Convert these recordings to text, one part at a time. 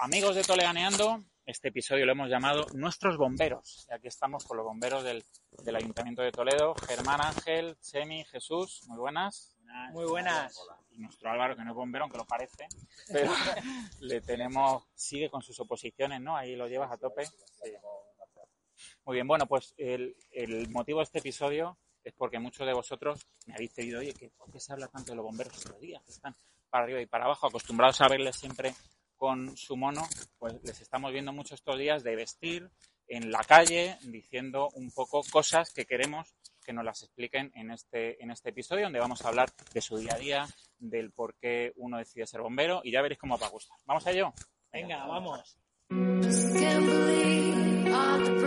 amigos de Toleganeando, este episodio lo hemos llamado Nuestros Bomberos. Y aquí estamos con los bomberos del, del Ayuntamiento de Toledo, Germán Ángel, Chemi, Jesús, muy buenas. Muy buenas. Y nuestro Álvaro, que no es bombero, aunque lo parece, pero le tenemos, sigue con sus oposiciones, ¿no? Ahí lo llevas a tope. Sí. Muy bien, bueno, pues el, el motivo de este episodio es porque muchos de vosotros me habéis pedido, oye, ¿qué, ¿por qué se habla tanto de los bomberos estos días? Que están para arriba y para abajo, acostumbrados a verles siempre con su mono, pues les estamos viendo mucho estos días de vestir en la calle, diciendo un poco cosas que queremos que nos las expliquen en este, en este episodio, donde vamos a hablar de su día a día, del por qué uno decide ser bombero, y ya veréis cómo os va a gustar. ¿Vamos a ello? Venga, vamos. Just can't believe all the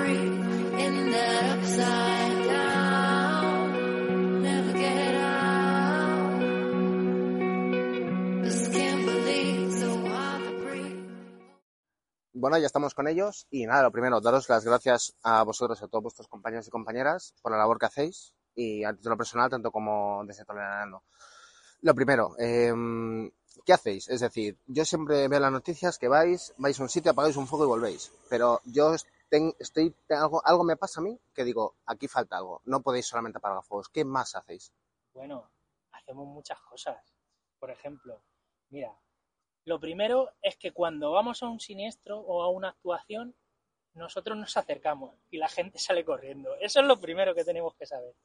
Bueno, ya estamos con ellos y nada, lo primero, daros las gracias a vosotros, a todos vuestros compañeros y compañeras por la labor que hacéis y a título personal, tanto como desde Tolerando. Lo primero, em, ¿qué hacéis? Es decir, yo siempre veo las noticias que vais, vais a un sitio, apagáis un fuego y volvéis, pero yo ten- estoy, algo, algo me pasa a mí que digo, aquí falta algo, no podéis solamente apagar fuegos, ¿qué más hacéis? Bueno, hacemos muchas cosas. Por ejemplo, mira, lo primero es que cuando vamos a un siniestro o a una actuación, nosotros nos acercamos y la gente sale corriendo. Eso es lo primero que tenemos que saber.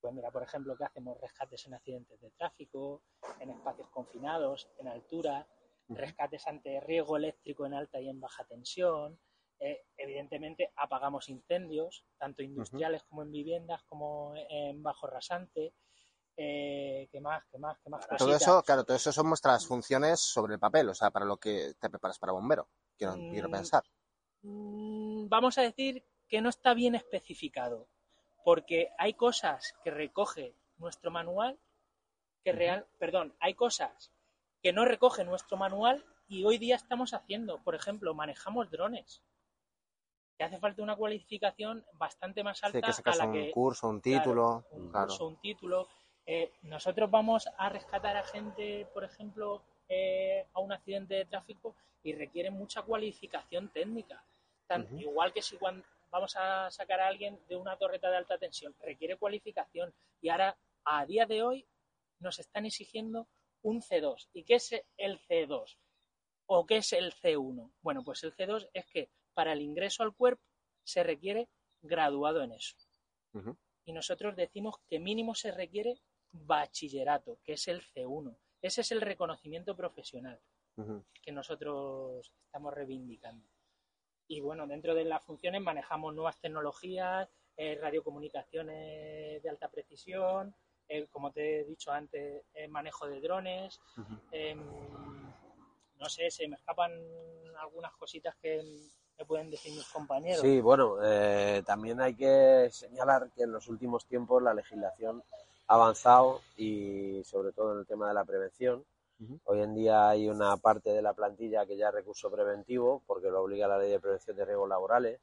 Pues mira, por ejemplo, que hacemos rescates en accidentes de tráfico, en espacios confinados, en altura, rescates ante riesgo eléctrico en alta y en baja tensión. Eh, evidentemente apagamos incendios, tanto industriales como en viviendas, como en bajo rasante. Eh, ¿Qué más? ¿Qué más? ¿Qué más? Todo eso, claro, todo eso son vuestras funciones sobre el papel, o sea, para lo que te preparas para bombero, quiero, Mm. quiero pensar. Mm, vamos a decir que no está bien especificado, porque hay cosas que recoge nuestro manual, que real, perdón, hay cosas que no recoge nuestro manual y hoy día estamos haciendo. Por ejemplo, manejamos drones. Que hace falta una cualificación bastante más Sí, alta que a la un que curso, un claro, título, un claro. curso, un título. Eh, nosotros vamos a rescatar a gente, por ejemplo, eh, a un accidente de tráfico y requiere mucha cualificación técnica. Tan-. Igual que si cuando vamos a sacar a alguien de una torreta de alta tensión, requiere cualificación. Y ahora, a día de hoy, nos están exigiendo un C2. ¿Y qué es el C2? ¿O qué es el C1? Bueno, pues el C2 es que para el ingreso al cuerpo se requiere graduado en eso y nosotros decimos que mínimo se requiere bachillerato, que es el C1. Ese es el reconocimiento profesional que nosotros estamos reivindicando. Y bueno, dentro de las funciones manejamos nuevas tecnologías, eh, radiocomunicaciones de alta precisión, eh, como te he dicho antes, eh, manejo de drones. Em, no sé, se me escapan algunas cositas que me pueden decir mis compañeros. Sí, bueno, eh, también hay que señalar que en los últimos tiempos la legislación avanzado y sobre todo en el tema de la prevención. Hoy en día hay una parte de la plantilla que ya es recurso preventivo porque lo obliga la ley de prevención de riesgos laborales.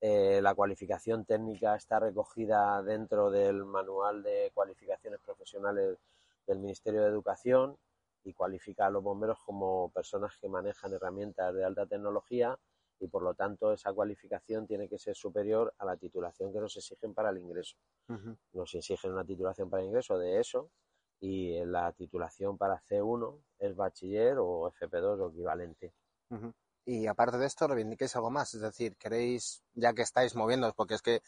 Eh, la cualificación técnica está recogida dentro del manual de cualificaciones profesionales del Ministerio de Educación y cualifica a los bomberos como personas que manejan herramientas de alta tecnología y por lo tanto esa cualificación tiene que ser superior a la titulación que nos exigen para el ingreso. Nos exigen una titulación para el ingreso de eso y la titulación para C1 es bachiller o FP2 o equivalente. Y aparte de esto, reivindiquéis algo más, es decir, queréis, ya que estáis moviéndoos, porque es que,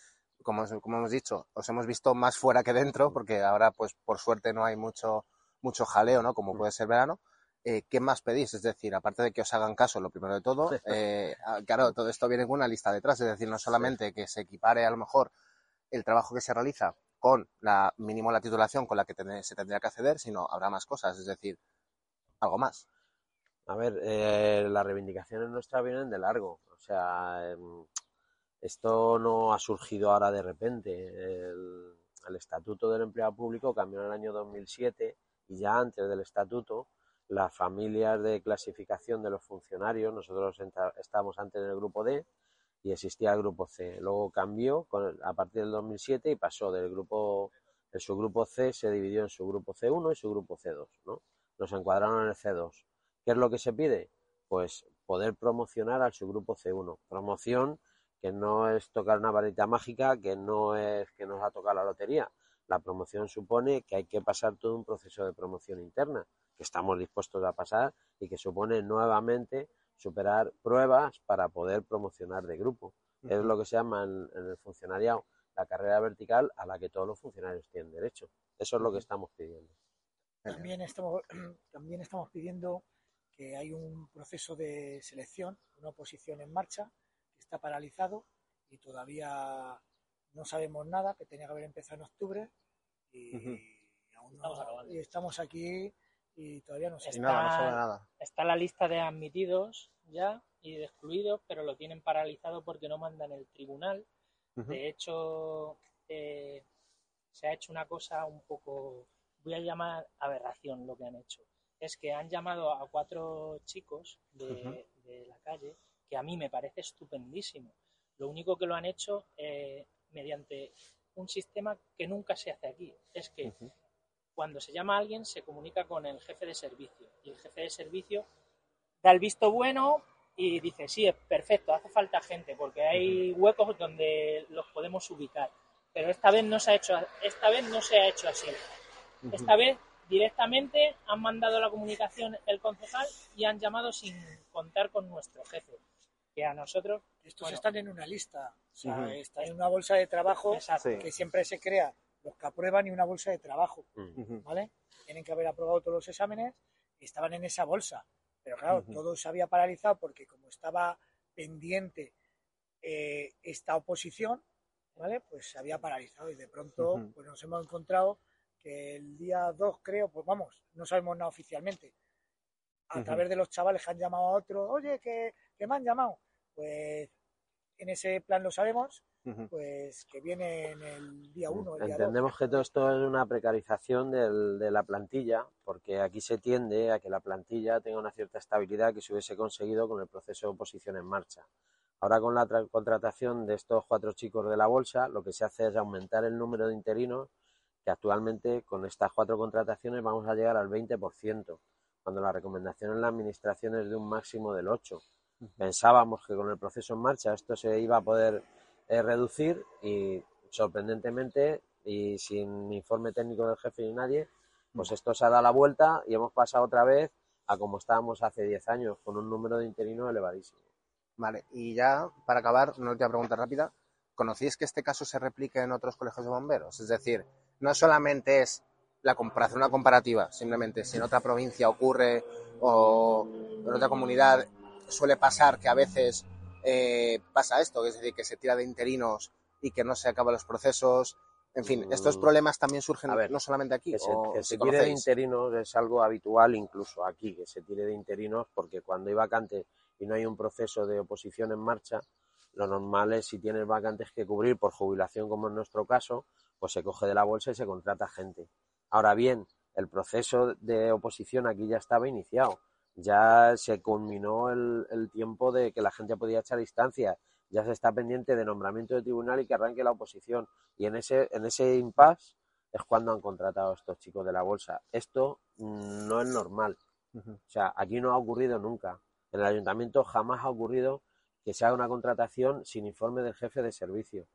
como, como hemos dicho, os hemos visto más fuera que dentro, porque ahora, pues, por suerte no hay mucho, mucho jaleo, ¿no? Como puede ser verano. Eh, ¿Qué más pedís? Es decir, aparte de que os hagan caso, lo primero de todo, eh, ah, claro, todo esto viene con una lista detrás, es decir, no solamente que se equipare a lo mejor el trabajo que se realiza con la mínimo la titulación con la que tene- se tendría que acceder, sino habrá más cosas, es decir, algo más. A ver, eh, las reivindicaciones nuestras vienen de largo. O sea, em, esto no ha surgido ahora de repente. El, el Estatuto del Empleado Público cambió en el año 2007 y ya antes del Estatuto las familias de clasificación de los funcionarios, nosotros estábamos antes en el grupo D y existía el grupo C. Luego cambió con- a partir del 2007 y pasó del grupo, el subgrupo C se dividió en subgrupo C1 y subgrupo C2, ¿no? Nos encuadraron en el C2. ¿Qué es lo que se pide? Pues poder promocionar al subgrupo C1. Promoción que no es tocar una varita mágica, que no es que nos ha tocado la lotería. La promoción supone que hay que pasar todo un proceso de promoción interna, que estamos dispuestos a pasar y que supone nuevamente superar pruebas para poder promocionar de grupo. Es lo que se llama en, en el funcionariado la carrera vertical a la que todos los funcionarios tienen derecho. Eso es lo que estamos pidiendo. También estamos, también estamos pidiendo que hay un proceso de selección, una oposición en marcha, que está paralizado y todavía no sabemos nada, que tenía que haber empezado en octubre y, Ujú. aún no- Estamos y estamos aquí y todavía no nada, no Está- nada. Está la lista de admitidos ya y de excluidos, pero lo tienen paralizado porque no mandan el tribunal. De hecho, eh, se ha hecho una cosa un poco, voy a llamar aberración lo que han hecho. Es que han llamado a cuatro chicos de, la calle, que a mí me parece estupendísimo. Lo único que lo han hecho eh, mediante un sistema que nunca se hace aquí. Es que. Cuando se llama a alguien se comunica con el jefe de servicio y el jefe de servicio da el visto bueno y dice sí es perfecto hace falta gente porque hay huecos donde los podemos ubicar pero esta vez no se ha hecho esta vez no se ha hecho así esta vez directamente han mandado la comunicación el concejal y han llamado sin contar con nuestro jefe que a nosotros Estos Bueno. están en una lista, o sea, Ujú. están en una bolsa de trabajo Exacto. Que siempre se crea los que aprueban y una bolsa de trabajo. Mm. ¿vale? Tienen que haber aprobado todos los exámenes y estaban en esa bolsa. Pero claro, todo se había paralizado porque como estaba pendiente eh, esta oposición, ¿vale? Pues se había paralizado y de pronto pues nos hemos encontrado que el día 2 creo, pues vamos, no sabemos nada oficialmente. A través de los chavales que han llamado a otros, oye, que, que me han llamado. Pues en ese plan lo sabemos, pues que viene en el día 1, el día 2. Entendemos que todo esto es una precarización del- de la plantilla, porque aquí se tiende a que la plantilla tenga una cierta estabilidad que se hubiese conseguido con el proceso de oposición en marcha. Ahora con la tra- contratación de estos cuatro chicos de la bolsa, lo que se hace es aumentar el número de interinos, que actualmente con estas cuatro contrataciones vamos a llegar al 20%, cuando la recomendación en la administración es de un máximo del 8%. Pensábamos que con el proceso en marcha esto se iba a poder eh, reducir y sorprendentemente y sin informe técnico del jefe ni nadie, pues esto se ha dado la vuelta y hemos pasado otra vez a como estábamos hace 10 años, con un número de interinos elevadísimo. Vale, y ya para acabar, una última pregunta rápida. ¿Conocéis que este caso se replique en otros colegios de bomberos? Es decir, no solamente es la comparación, una comparativa, simplemente si en otra provincia ocurre o en otra comunidad suele pasar que a veces eh, pasa esto, es decir, que se tira de interinos y que no se acaban los procesos. En fin, estos Mm. problemas también surgen A ver, no solamente aquí. Que se, o que si se tire de interinos es algo habitual incluso aquí, que se tire de interinos porque cuando hay vacantes y no hay un proceso de oposición en marcha, lo normal es si tienes vacantes que cubrir por jubilación como en nuestro caso, pues se coge de la bolsa y se contrata gente. Ahora bien, el proceso de oposición aquí ya estaba iniciado, ya se culminó el, el tiempo de que la gente podía echar instancias, ya se está pendiente de nombramiento de tribunal y que arranque la oposición. Y en ese, en ese impasse es cuando han contratado a estos chicos de la bolsa. Esto no es normal. O sea, aquí no ha ocurrido nunca. En el ayuntamiento jamás ha ocurrido que se haga una contratación sin informe del jefe de servicio.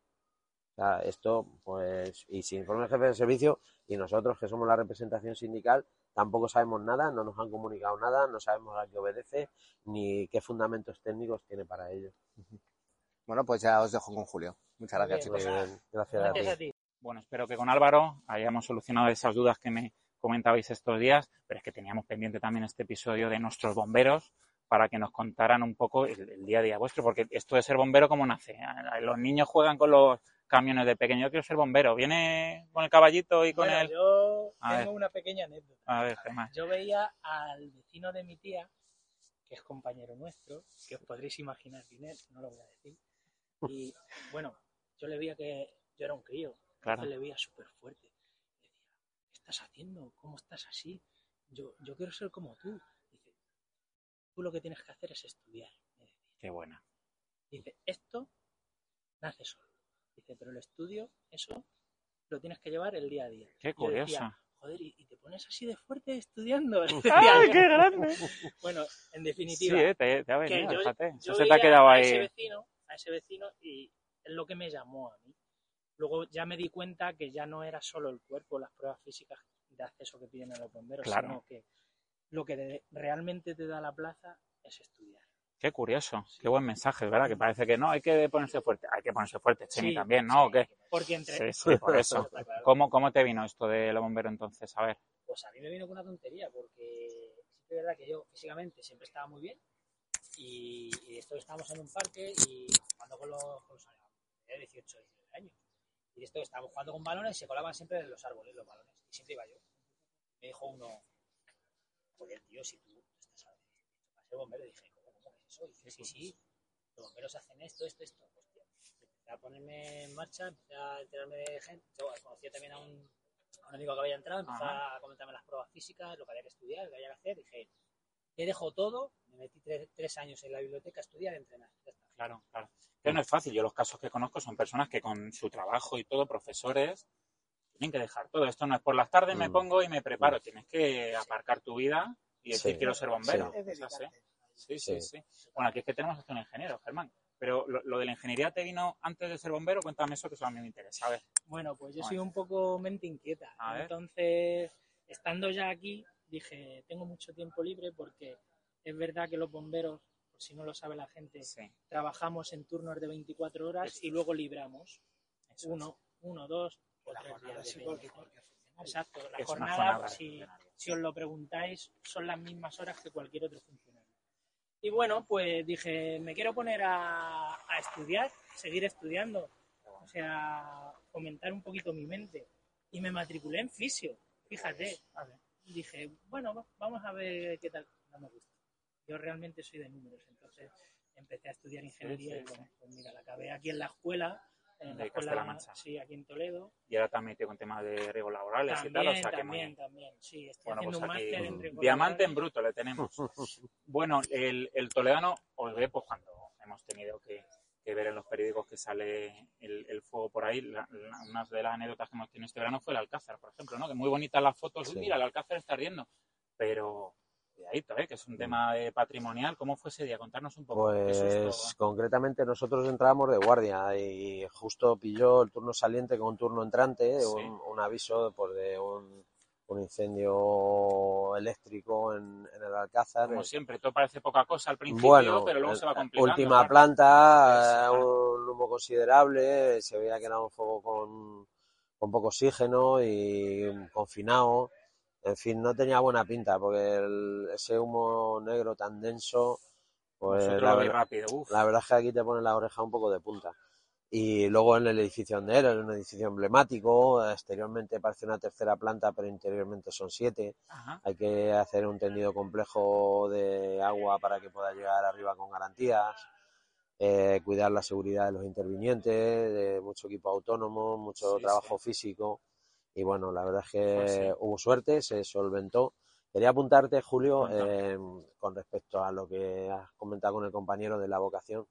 O sea, esto, pues, y sin informe del jefe de servicio, y nosotros que somos la representación sindical, tampoco sabemos nada, no nos han comunicado nada, no sabemos a qué obedece, ni qué fundamentos técnicos tiene para ello. Bueno, pues ya os dejo con Julio. Muchas gracias, bien, chicos. Bien, gracias a ti. Gracias a ti. Bueno, espero que con Álvaro hayamos solucionado esas dudas que me comentabais estos días, pero es que teníamos pendiente también este episodio de nuestros bomberos para que nos contaran un poco el, el día a día vuestro, porque esto de ser bombero, ¿cómo nace? Los niños juegan con los camiones de pequeño, yo quiero ser bombero, viene con el caballito y con Bueno, el... yo A tengo ver. una pequeña anécdota. A ver, Gemma. Yo veía al vecino de mi tía, que es compañero nuestro, que os podréis imaginar quién es, no lo voy a decir. Y bueno, yo le veía que yo era un crío, Claro. entonces le veía súper fuerte. Decía, ¿qué estás haciendo? ¿Cómo estás así? Yo, yo quiero ser como tú. Dice, tú lo que tienes que hacer es estudiar. Qué buena. Dice, esto nace solo. Dice, pero el estudio, eso lo tienes que llevar el día a día. Qué curiosa. joder, y, y te pones así de fuerte estudiando. ¡Ay, qué grande! Bueno, en Sí, definitiva, eh, te, te ha venido, yo- fíjate. yo Eso se te ha quedado a ese ahí. vecino, a ese vecino y es lo que me llamó a mí. Luego ya me di cuenta que ya no era solo el cuerpo, las pruebas físicas de acceso que piden a los bomberos, Claro. sino que lo que de- realmente te da la plaza es estudiar. Qué curioso, qué buen mensaje, ¿verdad? Que parece que no, hay que ponerse fuerte. Hay que ponerse fuerte, Chemi, Sí, también, ¿no? ¿O qué? Porque entre... Sí, sí, por eso. Claro. ¿Cómo, ¿Cómo te vino esto de los bomberos entonces? A ver. Pues a mí me vino con una tontería, porque sí que es verdad que yo físicamente siempre estaba muy bien. Y, y esto estábamos en un parque y jugando con los, con los de 18, 19 años. Y de esto estábamos jugando con balones y se colaban siempre en los árboles los balones. Y siempre iba yo. Me dijo uno, joder, tío, si tú estás a ser bombero, dije, ¿cómo, cómo es eso? Y sí, sí, los bomberos hacen esto, esto, esto. Hostia. Empecé a ponerme en marcha, empecé a enterarme de gente. Yo conocía también a un, a un amigo que había entrado, empezó Ajá. a comentarme las pruebas físicas, lo que había que estudiar, lo que había que hacer. Dije, te dejo todo, me metí tres, tres años en la biblioteca a estudiar y a entrenar. Ya está. Claro, claro. Que no es fácil. Yo los casos que conozco son personas que con su trabajo y todo, profesores, tienen que dejar todo. Esto no es por las tardes me Mm. pongo y me preparo. Tienes que aparcar tu vida y decir Sí. quiero ser bombero. Es Es. Sí, sí, Sí. sí. Bueno, aquí es que tenemos hasta un ingeniero, Germán. Pero lo, lo de la ingeniería te vino antes de ser bombero, cuéntame eso que eso a mí me interesa. A ver. Bueno, pues yo soy un poco mente inquieta. A ver. Entonces, estando ya aquí, dije, tengo mucho tiempo libre porque es verdad que los bomberos, por si no lo sabe la gente, Sí. trabajamos en turnos de 24 horas y luego libramos. Uno, uno, dos o La tres días. Exacto, la jornada, jornada si, si os lo preguntáis, son las mismas horas que cualquier otro funcionario. Y bueno, pues dije, me quiero poner a, a estudiar, seguir estudiando, o sea, fomentar un poquito mi mente. Y me matriculé en fisio, fíjate. Y dije, bueno, va- vamos a ver qué tal. No me gusta. Yo realmente soy de números, entonces empecé a estudiar ingeniería sí, y bueno, pues mira, la acabé aquí en la escuela, en la De escuela, Castilla-La Mancha. sí, aquí en Toledo. Y ahora también metido con temas de riesgos laborales y tal. También, O sea que muy también, también, sí, estoy Bueno, haciendo pues un aquí, máster en riesgos Diamante en bruto le tenemos. Bueno, el, el toledano os ve pues cuando hemos tenido que, que ver en los periódicos que sale el, el fuego por ahí. La- la- una de las anécdotas que hemos tenido este verano fue el Alcázar, por ejemplo, ¿no? Que muy bonitas las fotos. Sí. mira, el Alcázar está ardiendo. Pero, cuidadito, ¿eh? Que es un tema de patrimonial. ¿Cómo fue ese día? Contarnos un poco. Pues concretamente nosotros entrábamos de guardia y justo pilló el turno saliente con un turno entrante, Sí. un, un aviso pues, de un, un incendio eléctrico en, en el Alcázar. Como Eh, siempre, todo parece poca cosa al principio, Bueno, pero luego eh, se va complicando. última planta, eh, un humo considerable, se veía que era un fuego con, con poco oxígeno y confinado. En fin, no tenía buena pinta porque el- ese humo negro tan denso, pues la, ver- rápido. La verdad es que aquí te pone la oreja un poco de punta. Y luego en el edificio donde era, en un edificio emblemático, exteriormente parece una tercera planta, pero interiormente son siete. Ajá. Hay que hacer un tendido complejo de agua para que pueda llegar arriba con garantías, eh, cuidar la seguridad de los intervinientes, de mucho equipo autónomo, mucho Sí, trabajo físico. Y bueno, la verdad es que Pues sí. hubo suerte, se solventó. Quería apuntarte, Julio, eh, con respecto a lo que has comentado con el compañero de la vocación.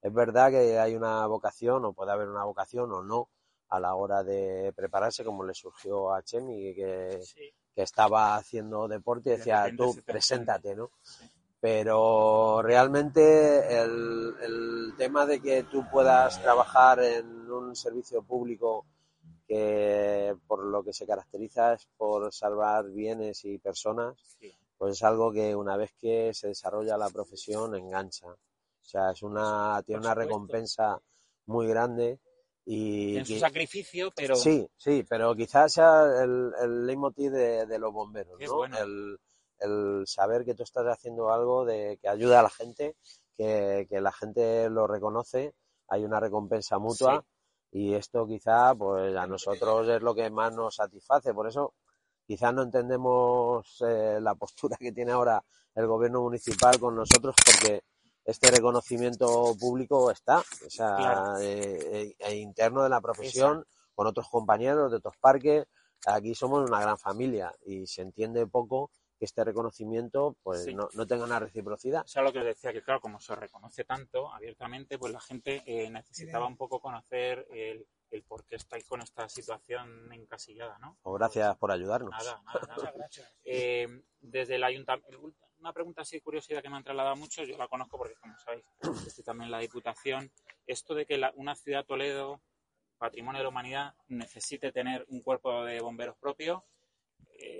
Es verdad que hay una vocación, o puede haber una vocación o no, a la hora de prepararse, como le surgió a Chemi, que Sí. que estaba haciendo deporte y De decía, repente tú preséntate, ¿no? Sí. Pero realmente el, el tema de que tú puedas trabajar en un servicio público que por lo que se caracteriza es por salvar bienes y personas, Sí. pues es algo que una vez que se desarrolla la profesión engancha. O sea, es una, tiene una recompensa muy grande y En su sacrificio, pero Sí, sí, pero quizás sea el, el leitmotiv de, de los bomberos, Qué ¿no? bueno. El, el saber que tú estás haciendo algo de que ayuda a la gente, que, que la gente lo reconoce, hay una recompensa mutua y esto quizá pues a nosotros es lo que más nos satisface. Por eso quizás no entendemos eh, la postura que tiene ahora el gobierno municipal con nosotros porque este reconocimiento público está, o sea, Claro. eh, eh, interno de la profesión, con otros compañeros de otros parques. Aquí somos una gran familia y se entiende poco que este reconocimiento pues Sí. no, no tenga una reciprocidad. O sea, lo que os decía, que claro, como se reconoce tanto abiertamente, pues la gente eh, necesitaba un poco conocer el, el por qué estáis con esta situación encasillada, ¿no? O gracias por ayudarnos. Nada, nada, nada. Gracias. Eh, desde el ayuntamiento, una pregunta así curiosidad que me han trasladado mucho, yo la conozco porque, como sabéis, estoy también en la Diputación, esto de que la- una ciudad Toledo, patrimonio de la humanidad, necesite tener un cuerpo de bomberos propio,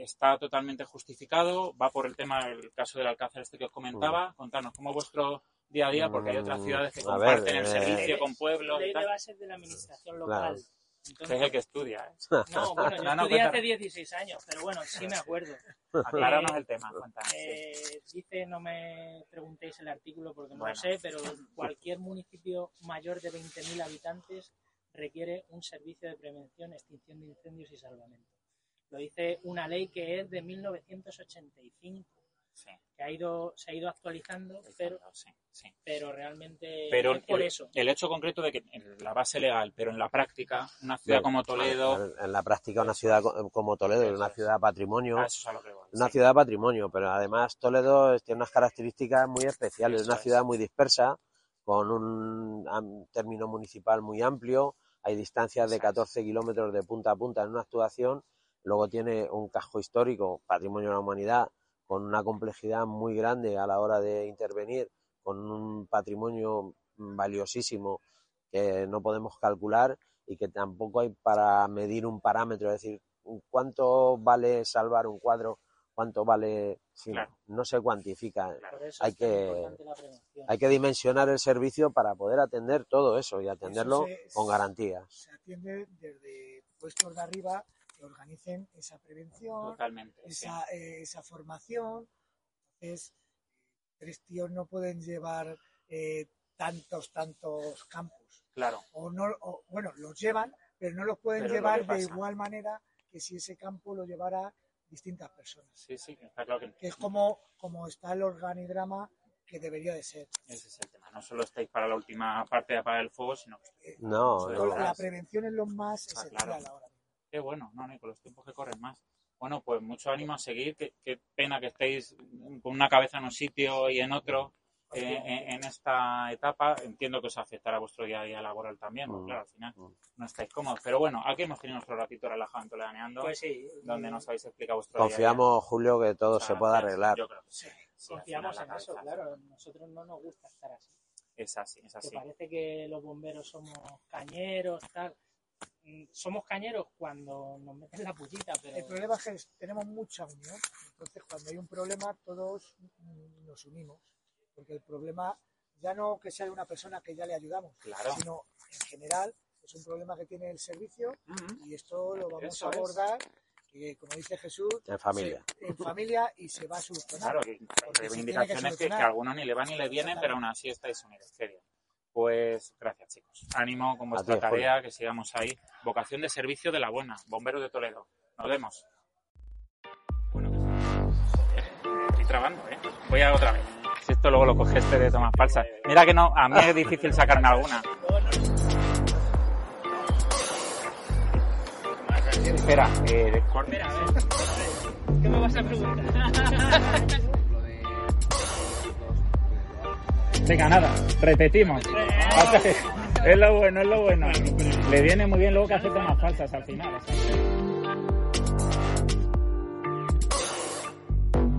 está totalmente justificado, va por el tema, el caso del Alcázar este que os comentaba, contarnos cómo es vuestro día a día, porque hay otras Mm, ciudades que a comparten ver, el eh, servicio con pueblos y Ley de bases de la administración Claro. local. Entonces, es el que estudia, ¿eh? No, bueno, yo No, no, estudié cuenta. hace 16 años, pero bueno, sí me acuerdo. Acláranos el tema, cuéntanos. Eh, dice, no me preguntéis el artículo porque no Bueno. lo sé, pero cualquier municipio mayor de 20.000 habitantes requiere un servicio de prevención, extinción de incendios y salvamento. Lo dice una ley que es de 1985, Sí, que ha ido, se ha ido actualizando, pero, sí, sí. pero realmente Pero es por el, eso. el hecho concreto de que en la base legal, pero en la práctica, una ciudad Bueno, como Toledo, En, en la práctica, una ciudad co- como Toledo es una ciudad patrimonio. a eso es a lo que voy, Una sí. ciudad patrimonio, pero además Toledo tiene unas características muy especiales. Es Eso una es. ciudad muy dispersa, con un término municipal muy amplio. Hay distancias de Eso es. 14 kilómetros de punta a punta en una actuación. Luego tiene un casco histórico, patrimonio de la humanidad, con una complejidad muy grande a la hora de intervenir, con un patrimonio valiosísimo que no podemos calcular y que tampoco hay para medir un parámetro, es decir, cuánto vale salvar un cuadro, cuánto vale, sí, Claro. no se cuantifica. Hay que-. Hay que dimensionar el servicio para poder atender todo eso y atenderlo se- con garantías. Se atiende desde puestos de arriba que organicen esa prevención, Totalmente. sí. esa, eh, esa formación. Entonces, tres tíos no pueden llevar eh, tantos, tantos campos. Claro, O no, o, bueno, los llevan, pero no los pueden Pero llevar de igual manera que si ese campo lo llevara distintas personas. sí, sí, está claro que Que es como, como está el organigrama que debería de ser. ese es el tema. No solo estáis para la última parte de apagar el fuego, sino que Eh, No, no. la prevención es lo más Ah, esencial claro. ahora. Qué bueno, no, con los tiempos que corren más. Bueno, pues mucho ánimo a seguir. Qué, qué pena que estéis con una cabeza en un sitio y en otro eh, en, en esta etapa. Entiendo que os afectará vuestro día a día laboral también, porque Mm. claro, al final Mm. no estáis cómodos. Pero bueno, aquí hemos tenido nuestro ratito relajado en Toledaneando, Pues sí, donde nos habéis explicado vuestro día a día. Confiamos, Julio, que todo O sea, se pueda arreglar. Yo creo que sí. Confiamos en eso, claro. Nosotros no nos gusta estar así. Es así, es que así. parece que los bomberos somos cañeros, tal. Somos cañeros cuando nos meten la pullita, pero El problema es que tenemos mucha unión, entonces cuando hay un problema todos nos unimos, porque el problema ya no que sea de una persona que ya le ayudamos, Claro. sino en general es un problema que tiene el servicio y esto lo vamos Eso a es. abordar, que como dice Jesús, En familia. se- en familia y se va a solucionar. Claro, que que reivindicaciones que, que solucionar. a algunos ni le van ni le vienen, pero aún así estáis unidos. Bien. Pues gracias, chicos. Ánimo con vuestra Julio. tarea, que sigamos ahí. Vocación de servicio de la buena. Bomberos de Toledo. Nos vemos. Bueno, joder, estoy trabando, ¿eh? Voy a otra vez. Si esto luego lo coge este de tomas falsas. Mira que no, a mí es difícil sacarme alguna. Espera, eh. ¿Qué me vas a preguntar? Venga, nada, repetimos. Es lo bueno, es lo bueno. Le viene muy bien luego que hace tomas falsas al final.